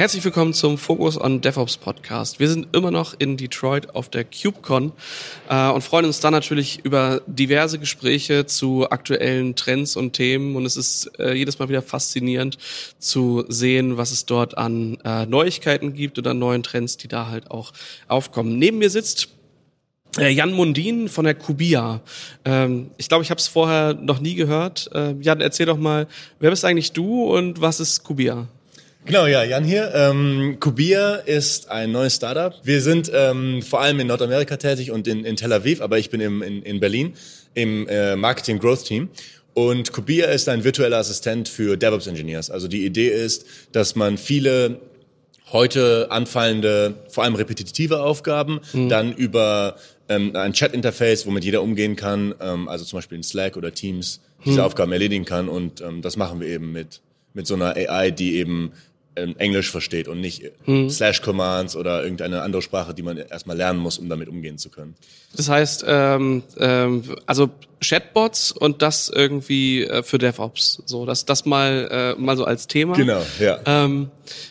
Herzlich willkommen zum Focus on DevOps Podcast. Wir sind immer noch in Detroit auf der KubeCon äh, und freuen uns dann natürlich über diverse Gespräche zu aktuellen Trends und Themen. Und es ist äh, jedes Mal wieder faszinierend zu sehen, was es dort an äh, Neuigkeiten gibt oder neuen Trends, die da halt auch aufkommen. Neben mir sitzt äh, Jan Mundin von der Kubia. Ähm, ich glaube, ich habe es vorher noch nie gehört. Äh, Jan, erzähl doch mal, wer bist eigentlich du und was ist Kubia? Genau, ja, Jan hier. Ähm, Kubia ist ein neues Startup. Wir sind ähm, vor allem in Nordamerika tätig und in, in Tel Aviv, aber ich bin im, in, in Berlin im äh, Marketing Growth Team. Und Kubia ist ein virtueller Assistent für DevOps Engineers. Also die Idee ist, dass man viele heute anfallende, vor allem repetitive Aufgaben, mhm. dann über ähm, ein Chat-Interface, womit jeder umgehen kann, ähm, also zum Beispiel in Slack oder Teams, diese mhm. Aufgaben erledigen kann. Und ähm, das machen wir eben mit, mit so einer AI, die eben Englisch versteht und nicht hm. Slash-Commands oder irgendeine andere Sprache, die man erstmal lernen muss, um damit umgehen zu können. Das heißt, ähm, ähm, also Chatbots und das irgendwie äh, für DevOps. So, das, das mal, äh, mal so als Thema. Genau, ja. Ähm,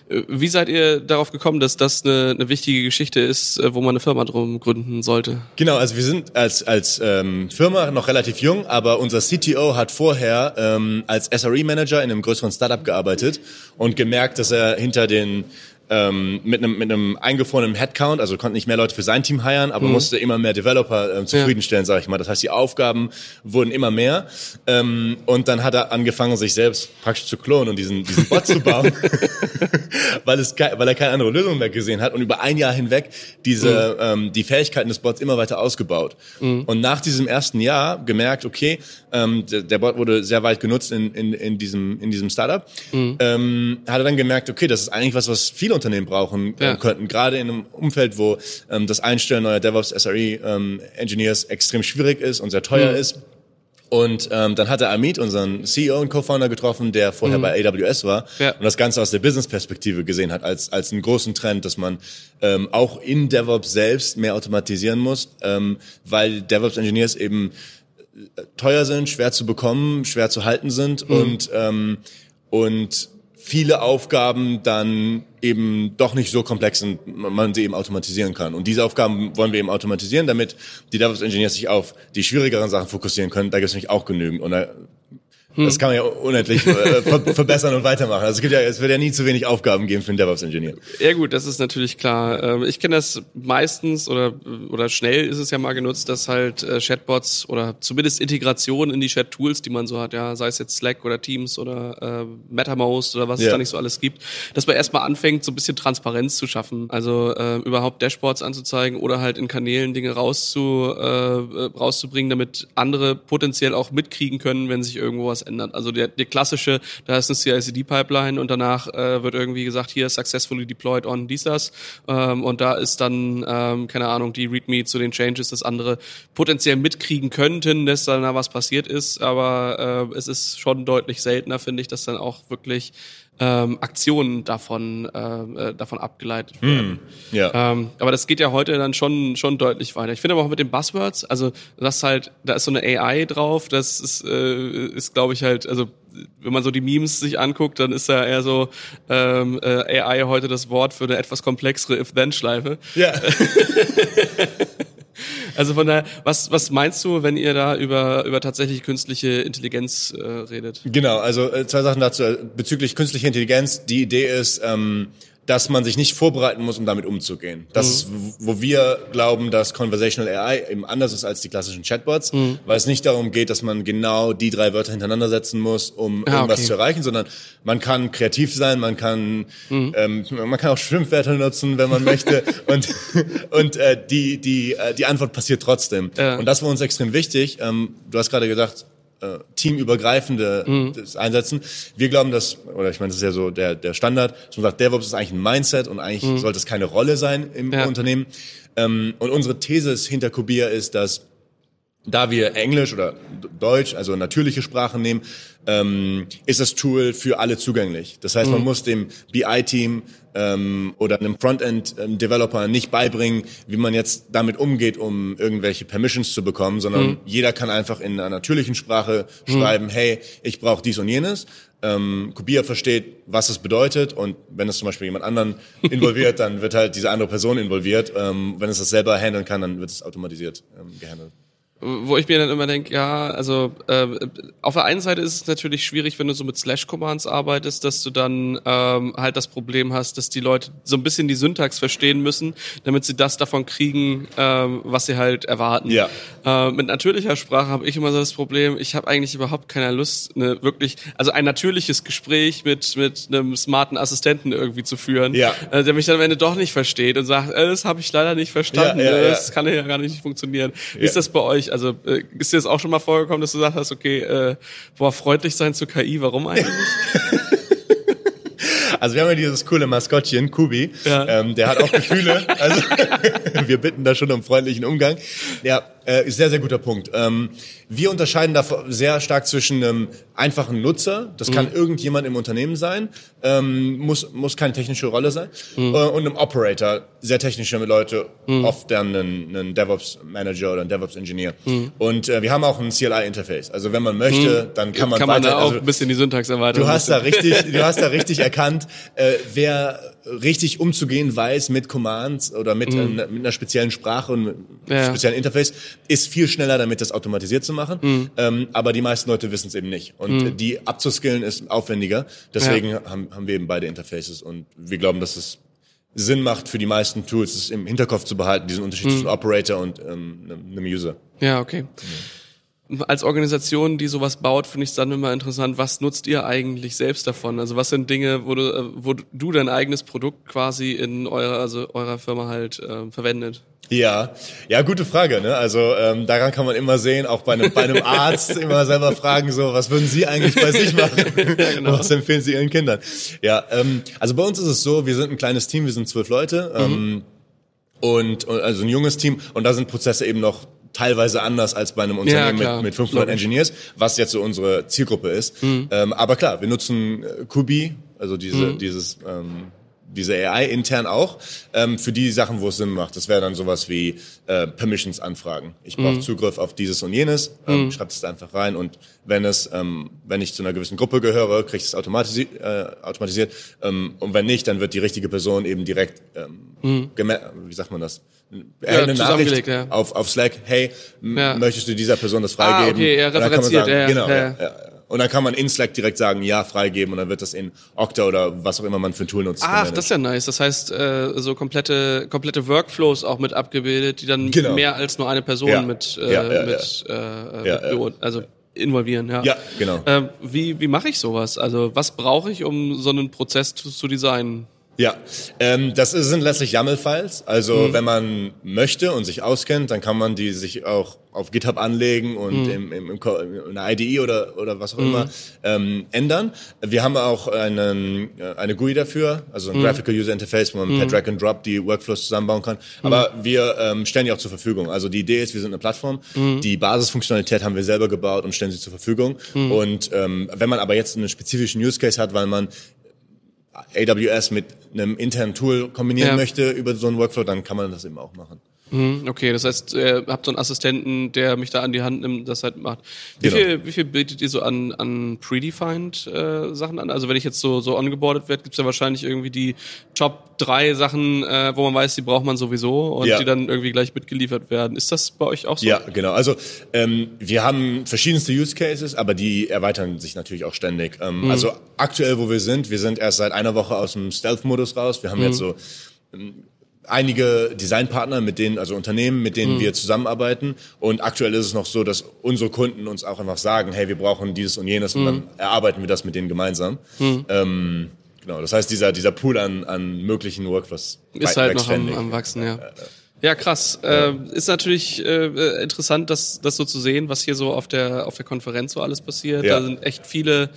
wie seid ihr darauf gekommen, dass das eine, eine wichtige Geschichte ist, äh, wo man eine Firma drum gründen sollte? Genau, also wir sind als, als ähm, Firma noch relativ jung, aber unser CTO hat vorher ähm, als SRE-Manager in einem größeren Startup gearbeitet und gemerkt, dass er hinter den ähm, mit einem mit einem eingefrorenen Headcount, also konnte nicht mehr Leute für sein Team hiren, aber mhm. musste immer mehr Developer ähm, zufriedenstellen, ja. sage ich mal. Das heißt, die Aufgaben wurden immer mehr ähm, und dann hat er angefangen, sich selbst praktisch zu klonen und diesen diesen Bot zu bauen, weil es weil er keine andere Lösung mehr gesehen hat und über ein Jahr hinweg diese mhm. ähm, die Fähigkeiten des Bots immer weiter ausgebaut. Mhm. Und nach diesem ersten Jahr gemerkt, okay, ähm, der, der Bot wurde sehr weit genutzt in in, in diesem in diesem Startup, mhm. ähm, hat er dann gemerkt, okay, das ist eigentlich was, was viele Unternehmen brauchen äh, ja. könnten, gerade in einem Umfeld, wo ähm, das Einstellen neuer DevOps SRE ähm, Engineers extrem schwierig ist und sehr teuer mhm. ist. Und ähm, dann hat er Amit, unseren CEO und Co-Founder, getroffen, der vorher mhm. bei AWS war ja. und das Ganze aus der Business-Perspektive gesehen hat, als, als einen großen Trend, dass man ähm, auch in DevOps selbst mehr automatisieren muss, ähm, weil DevOps-Engineers eben äh, teuer sind, schwer zu bekommen, schwer zu halten sind mhm. und, ähm, und viele Aufgaben dann eben doch nicht so komplex sind, man sie eben automatisieren kann. Und diese Aufgaben wollen wir eben automatisieren, damit die DevOps-Engineers sich auf die schwierigeren Sachen fokussieren können. Da gibt es nämlich auch genügend. Und da hm. Das kann man ja unendlich äh, verbessern und weitermachen. Also es gibt ja, es wird ja nie zu wenig Aufgaben geben für einen DevOps-Ingenieur. Ja gut, das ist natürlich klar. Ähm, ich kenne das meistens oder oder schnell ist es ja mal genutzt, dass halt äh, Chatbots oder zumindest Integration in die Chat-Tools, die man so hat, ja, sei es jetzt Slack oder Teams oder äh, MetaMost oder was ja. es da nicht so alles gibt, dass man erstmal anfängt, so ein bisschen Transparenz zu schaffen. Also äh, überhaupt Dashboards anzuzeigen oder halt in Kanälen Dinge rauszu, äh, rauszubringen, damit andere potenziell auch mitkriegen können, wenn sich irgendwo was ändert. Also der, der klassische, da ist eine CI/CD-Pipeline und danach äh, wird irgendwie gesagt, hier successfully deployed on dies das ähm, und da ist dann ähm, keine Ahnung die README zu den Changes, das andere potenziell mitkriegen könnten, dass da was passiert ist, aber äh, es ist schon deutlich seltener, finde ich, dass dann auch wirklich ähm, Aktionen davon äh, äh davon abgeleitet hm, werden. Mm, ja. Ähm, aber das geht ja heute dann schon schon deutlich weiter. Ich finde aber auch mit den Buzzwords, also das halt, da ist so eine AI drauf, das ist, äh, ist glaube ich halt, also wenn man so die Memes sich anguckt, dann ist da eher so ähm, äh, AI heute das Wort für eine etwas komplexere If-Then-Schleife. Ja. Also von daher, was, was meinst du, wenn ihr da über, über tatsächlich künstliche Intelligenz äh, redet? Genau, also äh, zwei Sachen dazu. Bezüglich künstlicher Intelligenz, die Idee ist, ähm, dass man sich nicht vorbereiten muss, um damit umzugehen. Das mhm. ist, wo wir glauben, dass Conversational AI eben anders ist als die klassischen Chatbots, mhm. weil es nicht darum geht, dass man genau die drei Wörter hintereinander setzen muss, um ah, irgendwas okay. zu erreichen, sondern man kann kreativ sein, man kann mhm. ähm, man kann auch Schimpfwörter nutzen, wenn man möchte und und äh, die die äh, die Antwort passiert trotzdem. Ja. Und das war uns extrem wichtig. Ähm, du hast gerade gesagt, äh, teamübergreifende mhm. einsetzen. Wir glauben, dass, oder ich meine, das ist ja so der, der Standard, dass man sagt, DevOps ist eigentlich ein Mindset und eigentlich mhm. sollte es keine Rolle sein im ja. Unternehmen. Ähm, und unsere These hinter Kubia ist, dass da wir Englisch oder Deutsch, also natürliche Sprachen nehmen, ähm, ist das Tool für alle zugänglich. Das heißt, man mhm. muss dem BI-Team ähm, oder einem Frontend-Developer nicht beibringen, wie man jetzt damit umgeht, um irgendwelche Permissions zu bekommen, sondern mhm. jeder kann einfach in einer natürlichen Sprache mhm. schreiben, hey, ich brauche dies und jenes. ähm, Kubia versteht, was es bedeutet und wenn es zum Beispiel jemand anderen involviert, dann wird halt diese andere Person involviert. Ähm, wenn es das selber handeln kann, dann wird es automatisiert ähm, gehandelt wo ich mir dann immer denke, ja, also äh, auf der einen Seite ist es natürlich schwierig, wenn du so mit Slash-Commands arbeitest, dass du dann ähm, halt das Problem hast, dass die Leute so ein bisschen die Syntax verstehen müssen, damit sie das davon kriegen, ähm, was sie halt erwarten. Ja. Äh, mit natürlicher Sprache habe ich immer so das Problem, ich habe eigentlich überhaupt keine Lust, eine wirklich, also ein natürliches Gespräch mit mit einem smarten Assistenten irgendwie zu führen, ja. äh, der mich dann am Ende doch nicht versteht und sagt, äh, das habe ich leider nicht verstanden, ja, ja, das kann ja gar nicht funktionieren. Wie ist das bei euch? Also äh, ist dir das auch schon mal vorgekommen, dass du gesagt hast, okay, äh, boah, freundlich sein zur KI, warum eigentlich? Also wir haben ja dieses coole Maskottchen, Kubi, ja. ähm, der hat auch Gefühle. Also wir bitten da schon um freundlichen Umgang. Ja, äh, sehr, sehr guter Punkt. Ähm, wir unterscheiden da sehr stark zwischen einem einfachen Nutzer, das kann mhm. irgendjemand im Unternehmen sein, ähm, muss, muss keine technische Rolle sein, mhm. äh, und einem Operator, sehr technische Leute, mhm. oft dann einen, einen DevOps-Manager oder einen DevOps-Engineer. Mhm. Und äh, wir haben auch ein CLI-Interface. Also wenn man möchte, mhm. dann kann man kann man weiter, da auch also, ein bisschen die Syntax erweitern. Du hast da richtig, du hast da richtig erkannt, äh, wer richtig umzugehen weiß mit Commands oder mit, mhm. äh, mit einer speziellen Sprache und ja. speziellen Interface, ist viel schneller, damit das automatisiert zu machen. Mhm. Ähm, aber die meisten Leute wissen es eben nicht. Und mhm. die abzuskillen ist aufwendiger. Deswegen ja. haben, haben wir eben beide Interfaces und wir glauben, dass es Sinn macht für die meisten Tools, es im Hinterkopf zu behalten, diesen Unterschied mhm. zwischen Operator und ähm, einem User. Ja, okay als Organisation, die sowas baut, finde ich es dann immer interessant, was nutzt ihr eigentlich selbst davon? Also was sind Dinge, wo du, äh, wo du dein eigenes Produkt quasi in eurer, also eurer Firma halt äh, verwendet? Ja, ja, gute Frage. Ne? Also ähm, daran kann man immer sehen, auch bei einem, bei einem Arzt immer selber fragen, so, was würden Sie eigentlich bei sich machen? ja, genau. Was empfehlen Sie Ihren Kindern? Ja, ähm, also bei uns ist es so, wir sind ein kleines Team, wir sind zwölf Leute. Mhm. Ähm, und, und also ein junges Team und da sind Prozesse eben noch teilweise anders als bei einem Unternehmen ja, mit, mit 500 Logisch. Engineers, was jetzt so unsere Zielgruppe ist. Mhm. Ähm, aber klar, wir nutzen äh, Kubi, also diese, mhm. dieses ähm, diese AI intern auch, ähm, für die Sachen, wo es Sinn macht. Das wäre dann sowas wie äh, Permissions-Anfragen. Ich brauche mhm. Zugriff auf dieses und jenes, ähm, mhm. schreibt es da einfach rein und wenn es, ähm, wenn ich zu einer gewissen Gruppe gehöre, kriege ich es automatisi äh, automatisiert ähm, und wenn nicht, dann wird die richtige Person eben direkt, ähm, mhm. wie sagt man das? Ja, eine Nachricht ja. auf, auf Slack, hey, ja. möchtest du dieser Person das freigeben? Ah, okay, er referenziert, sagen, ja, genau, ja. Und dann kann man in Slack direkt sagen, ja, freigeben und dann wird das in Okta oder was auch immer man für ein Tool nutzt. Ach, gemanagt. das ist ja nice. Das heißt, äh, so komplette, komplette Workflows auch mit abgebildet, die dann genau. mehr als nur eine Person ja. mit, äh, ja, ja, mit, äh, mit also involvieren, ja. Ja, genau. Äh, wie wie mache ich sowas? Also was brauche ich, um so einen Prozess zu, zu designen? Ja, ähm, das sind letztlich YAML-Files. Also mhm. wenn man möchte und sich auskennt, dann kann man die sich auch auf GitHub anlegen und mhm. im, im, im, in einer IDE oder, oder was auch mhm. immer ähm, ändern. Wir haben auch einen, äh, eine GUI dafür, also ein mhm. Graphical User Interface, wo man per mhm. Drag and Drop die Workflows zusammenbauen kann. Aber mhm. wir ähm, stellen die auch zur Verfügung. Also die Idee ist, wir sind eine Plattform. Die Basisfunktionalität haben wir selber gebaut und stellen sie zur Verfügung. Und ähm, wenn man aber jetzt einen spezifischen Use Case hat, weil man AWS mit einem internen Tool kombinieren ja. möchte über so einen Workflow, dann kann man das eben auch machen. Mhm, okay, das heißt, ihr habt so einen Assistenten, der mich da an die Hand nimmt, das halt macht. Wie genau. viel, wie viel bietet ihr so an, an predefined äh, Sachen an? Also wenn ich jetzt so so ongeboardet werde, gibt's ja wahrscheinlich irgendwie die Top drei Sachen, äh, wo man weiß, die braucht man sowieso und ja. die dann irgendwie gleich mitgeliefert werden. Ist das bei euch auch so? Ja, genau. Also ähm, wir haben verschiedenste Use Cases, aber die erweitern sich natürlich auch ständig. Ähm, mhm. Also aktuell, wo wir sind, wir sind erst seit einer Woche aus dem Stealth-Modus raus. Wir haben mhm. jetzt so ähm, einige Designpartner, mit denen, also Unternehmen, mit denen mhm. wir zusammenarbeiten. Und aktuell ist es noch so, dass unsere Kunden uns auch einfach sagen, hey, wir brauchen dieses und jenes mhm. und dann erarbeiten wir das mit denen gemeinsam. Mhm. Ähm, genau, das heißt, dieser, dieser Pool an, an möglichen Workflows ist halt noch am, am Wachsen, ja. Ja, krass. Ja. Äh, ist natürlich äh, interessant, das, das so zu sehen, was hier so auf der auf der Konferenz so alles passiert. Ja. Da sind echt viele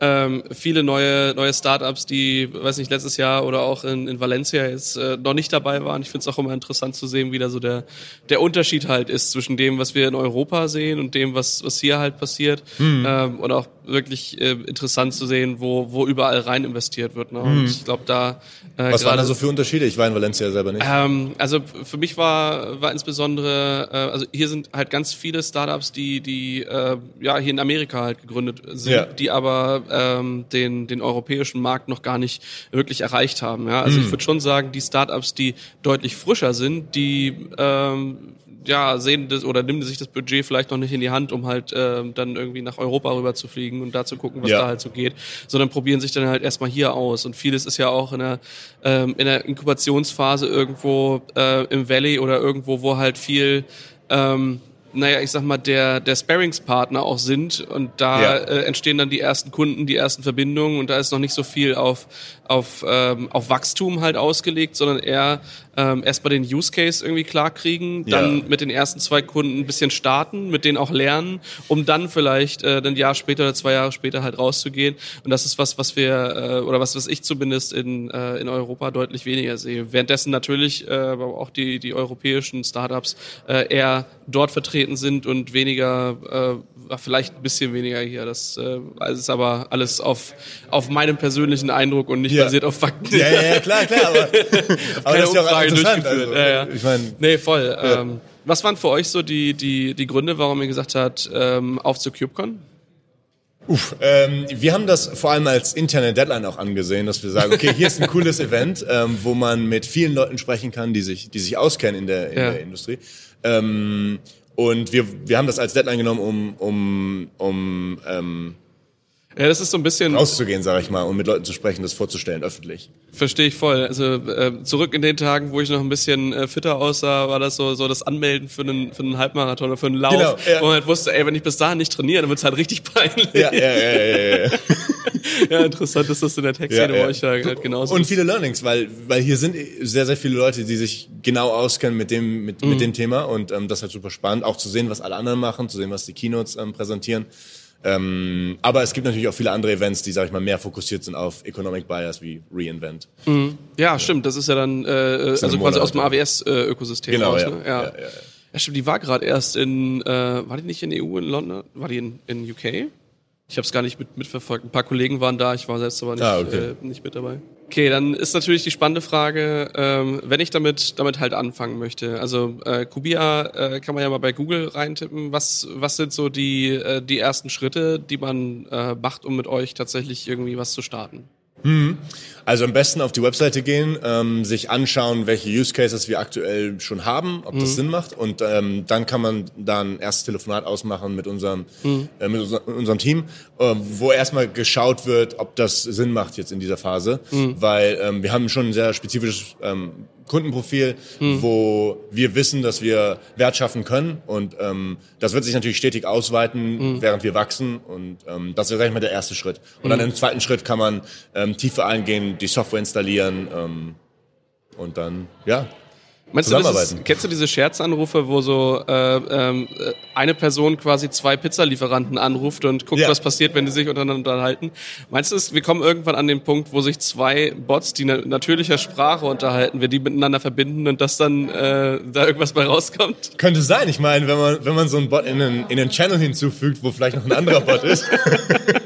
ähm, viele neue neue Startups, die, weiß nicht, letztes Jahr oder auch in, in Valencia jetzt äh, noch nicht dabei waren. Ich finde es auch immer interessant zu sehen, wie da so der der Unterschied halt ist zwischen dem, was wir in Europa sehen und dem, was was hier halt passiert. Mhm. Ähm, und auch wirklich äh, interessant zu sehen, wo wo überall rein investiert wird. Ne? Und mhm. ich glaube, da äh, was waren da so für Unterschiede? Ich war in Valencia selber nicht. Ähm, also für mich war war insbesondere, äh, also hier sind halt ganz viele Startups, die die äh, ja hier in Amerika halt gegründet sind, ja. die aber ähm, den, den europäischen Markt noch gar nicht wirklich erreicht haben. Ja? Also mhm. ich würde schon sagen, die Startups, die deutlich frischer sind, die ähm, ja, sehen das oder nehmen sich das Budget vielleicht noch nicht in die Hand, um halt ähm, dann irgendwie nach Europa rüber zu fliegen und da zu gucken, was ja. da halt so geht, sondern probieren sich dann halt erstmal hier aus. Und vieles ist ja auch in der, ähm, in der Inkubationsphase irgendwo äh, im Valley oder irgendwo, wo halt viel ähm, naja, ich sag mal, der, der Sparringspartner auch sind und da ja. äh, entstehen dann die ersten Kunden, die ersten Verbindungen und da ist noch nicht so viel auf, auf, ähm, auf Wachstum halt ausgelegt, sondern eher ähm, erstmal den Use Case irgendwie klar kriegen, dann ja. mit den ersten zwei Kunden ein bisschen starten, mit denen auch lernen, um dann vielleicht äh, ein Jahr später oder zwei Jahre später halt rauszugehen. Und das ist was, was wir äh, oder was, was ich zumindest in, äh, in Europa deutlich weniger sehe. Währenddessen natürlich äh, auch die, die europäischen Startups äh, eher dort vertreten sind und weniger, äh, vielleicht ein bisschen weniger hier. Das äh, ist aber alles auf, auf meinem persönlichen Eindruck und nicht ja. basiert auf Fakten. Ja, ja, ja klar, klar. Aber, aber das ist ja auch interessant. Also, ja, ja. Ich meine, nee, voll. Ähm, was waren für euch so die, die, die Gründe, warum ihr gesagt habt, ähm, auf zu CubeCon? Uff, ähm, wir haben das vor allem als interne Deadline auch angesehen, dass wir sagen, okay, hier ist ein cooles Event, ähm, wo man mit vielen Leuten sprechen kann, die sich, die sich auskennen in der, in ja. der Industrie. Ähm, und wir, wir haben das als Deadline genommen, um, um, um ähm, ja, das ist so ein bisschen rauszugehen, sage ich mal, und mit Leuten zu sprechen, das vorzustellen öffentlich. Verstehe ich voll. Also äh, zurück in den Tagen, wo ich noch ein bisschen äh, fitter aussah, war das so so das Anmelden für einen für einen Halbmarathon oder für einen Lauf, genau, ja. wo man halt wusste, ey, wenn ich bis dahin nicht trainiere, dann wird's halt richtig peinlich. Ja, ja, ja, ja, ja. ja. ja interessant ist das in der Tech-Szene ja, ja. bei euch halt genauso. Und viele Learnings, weil weil hier sind sehr sehr viele Leute, die sich genau auskennen mit dem mit, mhm. mit dem Thema und ähm, das ist halt super spannend, auch zu sehen, was alle anderen machen, zu sehen, was die Keynotes ähm, präsentieren. Ähm, aber es gibt natürlich auch viele andere Events, die, sag ich mal, mehr fokussiert sind auf Economic Buyers wie Reinvent. Mhm. Ja, ja, stimmt. Das ist ja dann äh, also quasi aus dem AWS-Ökosystem genau, raus. Ja. Ne? Ja. Ja, ja, ja. stimmt. Die war gerade erst in, äh, war die nicht in EU in London? War die in, in UK? Ich habe es gar nicht mit, mitverfolgt. Ein paar Kollegen waren da, ich war selbst aber nicht, ah, okay. äh, nicht mit dabei. Okay, dann ist natürlich die spannende Frage, ähm, wenn ich damit damit halt anfangen möchte. Also äh, Kubia äh, kann man ja mal bei Google reintippen. Was was sind so die äh, die ersten Schritte, die man äh, macht, um mit euch tatsächlich irgendwie was zu starten? Mhm. Also am besten auf die Webseite gehen, ähm, sich anschauen, welche Use Cases wir aktuell schon haben, ob mhm. das Sinn macht und ähm, dann kann man dann ein erstes Telefonat ausmachen mit unserem mhm. äh, mit unser, unserem Team, äh, wo erstmal geschaut wird, ob das Sinn macht jetzt in dieser Phase, mhm. weil ähm, wir haben schon ein sehr spezifisches ähm, Kundenprofil, hm. wo wir wissen, dass wir Wert schaffen können. Und ähm, das wird sich natürlich stetig ausweiten, hm. während wir wachsen. Und ähm, das ist, sag ich mal, der erste Schritt. Und hm. dann im zweiten Schritt kann man ähm, tiefer eingehen, die Software installieren ähm, und dann, ja, Meinst du, das ist, kennst du diese Scherzanrufe, wo so äh, ähm, eine Person quasi zwei Pizzalieferanten anruft und guckt, ja. was passiert, wenn die sich untereinander unterhalten? Meinst du, wir kommen irgendwann an den Punkt, wo sich zwei Bots, die in natürlicher Sprache unterhalten, wir die miteinander verbinden und dass dann äh, da irgendwas bei rauskommt? Könnte sein. Ich meine, wenn man wenn man so einen Bot in einen, in einen Channel hinzufügt, wo vielleicht noch ein anderer Bot ist.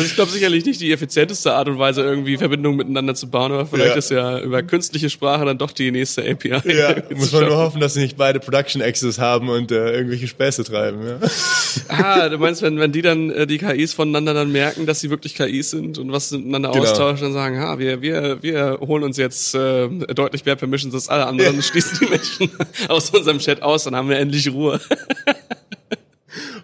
Also ich glaube sicherlich nicht die effizienteste Art und Weise, irgendwie Verbindungen miteinander zu bauen, aber vielleicht ja. ist ja über künstliche Sprache dann doch die nächste API. Ja, muss man nur hoffen, dass sie nicht beide Production Access haben und äh, irgendwelche Späße treiben. Ja. Ah, du meinst, wenn, wenn die dann äh, die KIs voneinander dann merken, dass sie wirklich KIs sind und was miteinander genau. austauschen, dann sagen, ha, wir, wir, wir holen uns jetzt äh, deutlich mehr Permissions als alle anderen, ja. schließen die Menschen aus unserem Chat aus, dann haben wir endlich Ruhe.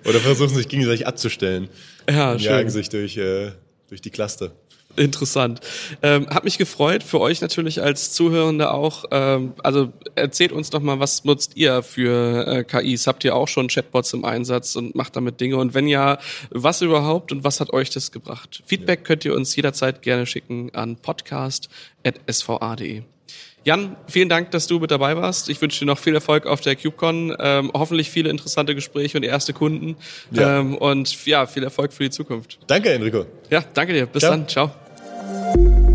Oder versuchen sich gegenseitig abzustellen. Ja, und schön. jagen sich durch, äh, durch die Cluster. Interessant. Ähm, hat mich gefreut, für euch natürlich als Zuhörende auch. Ähm, also erzählt uns doch mal, was nutzt ihr für äh, KIs? Habt ihr auch schon Chatbots im Einsatz und macht damit Dinge? Und wenn ja, was überhaupt und was hat euch das gebracht? Feedback könnt ihr uns jederzeit gerne schicken an podcast.sva.de. Jan, vielen Dank, dass du mit dabei warst. Ich wünsche dir noch viel Erfolg auf der CubeCon. Ähm, hoffentlich viele interessante Gespräche und erste Kunden. Ja. Ähm, und ja, viel Erfolg für die Zukunft. Danke, Enrico. Ja, danke dir. Bis Ciao. dann. Ciao.